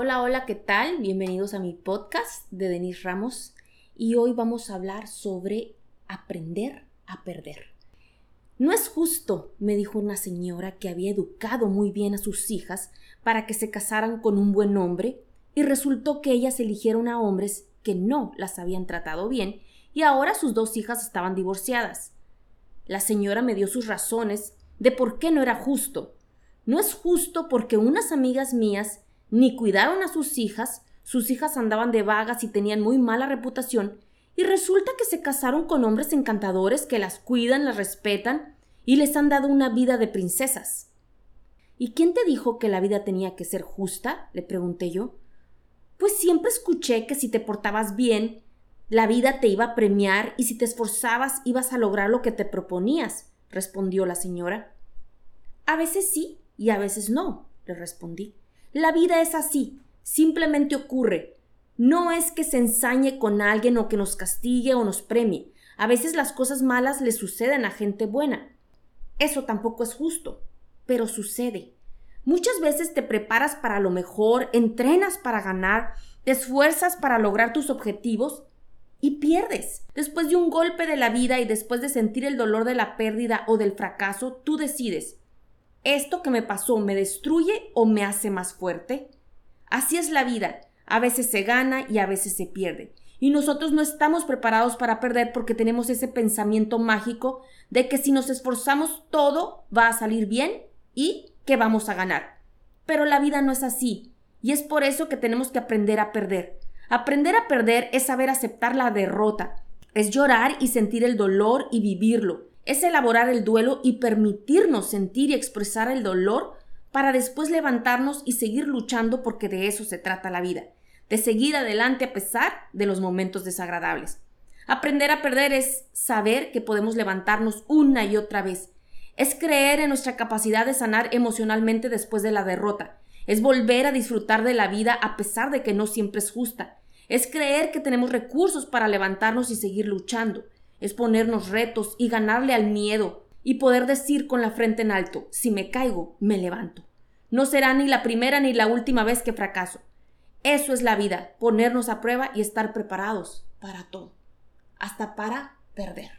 Hola, hola, ¿qué tal? Bienvenidos a mi podcast de Denise Ramos y hoy vamos a hablar sobre aprender a perder. No es justo, me dijo una señora que había educado muy bien a sus hijas para que se casaran con un buen hombre y resultó que ellas eligieron a hombres que no las habían tratado bien y ahora sus dos hijas estaban divorciadas. La señora me dio sus razones de por qué no era justo. No es justo porque unas amigas mías ni cuidaron a sus hijas, sus hijas andaban de vagas y tenían muy mala reputación, y resulta que se casaron con hombres encantadores que las cuidan, las respetan y les han dado una vida de princesas. ¿Y quién te dijo que la vida tenía que ser justa? le pregunté yo. Pues siempre escuché que si te portabas bien, la vida te iba a premiar y si te esforzabas ibas a lograr lo que te proponías, respondió la señora. A veces sí y a veces no, le respondí. La vida es así, simplemente ocurre. No es que se ensañe con alguien o que nos castigue o nos premie. A veces las cosas malas le suceden a gente buena. Eso tampoco es justo, pero sucede. Muchas veces te preparas para lo mejor, entrenas para ganar, te esfuerzas para lograr tus objetivos y pierdes. Después de un golpe de la vida y después de sentir el dolor de la pérdida o del fracaso, tú decides, ¿Esto que me pasó me destruye o me hace más fuerte? Así es la vida. A veces se gana y a veces se pierde. Y nosotros no estamos preparados para perder porque tenemos ese pensamiento mágico de que si nos esforzamos todo va a salir bien y que vamos a ganar. Pero la vida no es así. Y es por eso que tenemos que aprender a perder. Aprender a perder es saber aceptar la derrota. Es llorar y sentir el dolor y vivirlo es elaborar el duelo y permitirnos sentir y expresar el dolor para después levantarnos y seguir luchando porque de eso se trata la vida, de seguir adelante a pesar de los momentos desagradables. Aprender a perder es saber que podemos levantarnos una y otra vez, es creer en nuestra capacidad de sanar emocionalmente después de la derrota, es volver a disfrutar de la vida a pesar de que no siempre es justa, es creer que tenemos recursos para levantarnos y seguir luchando, es ponernos retos y ganarle al miedo y poder decir con la frente en alto, si me caigo, me levanto. No será ni la primera ni la última vez que fracaso. Eso es la vida, ponernos a prueba y estar preparados para todo, hasta para perder.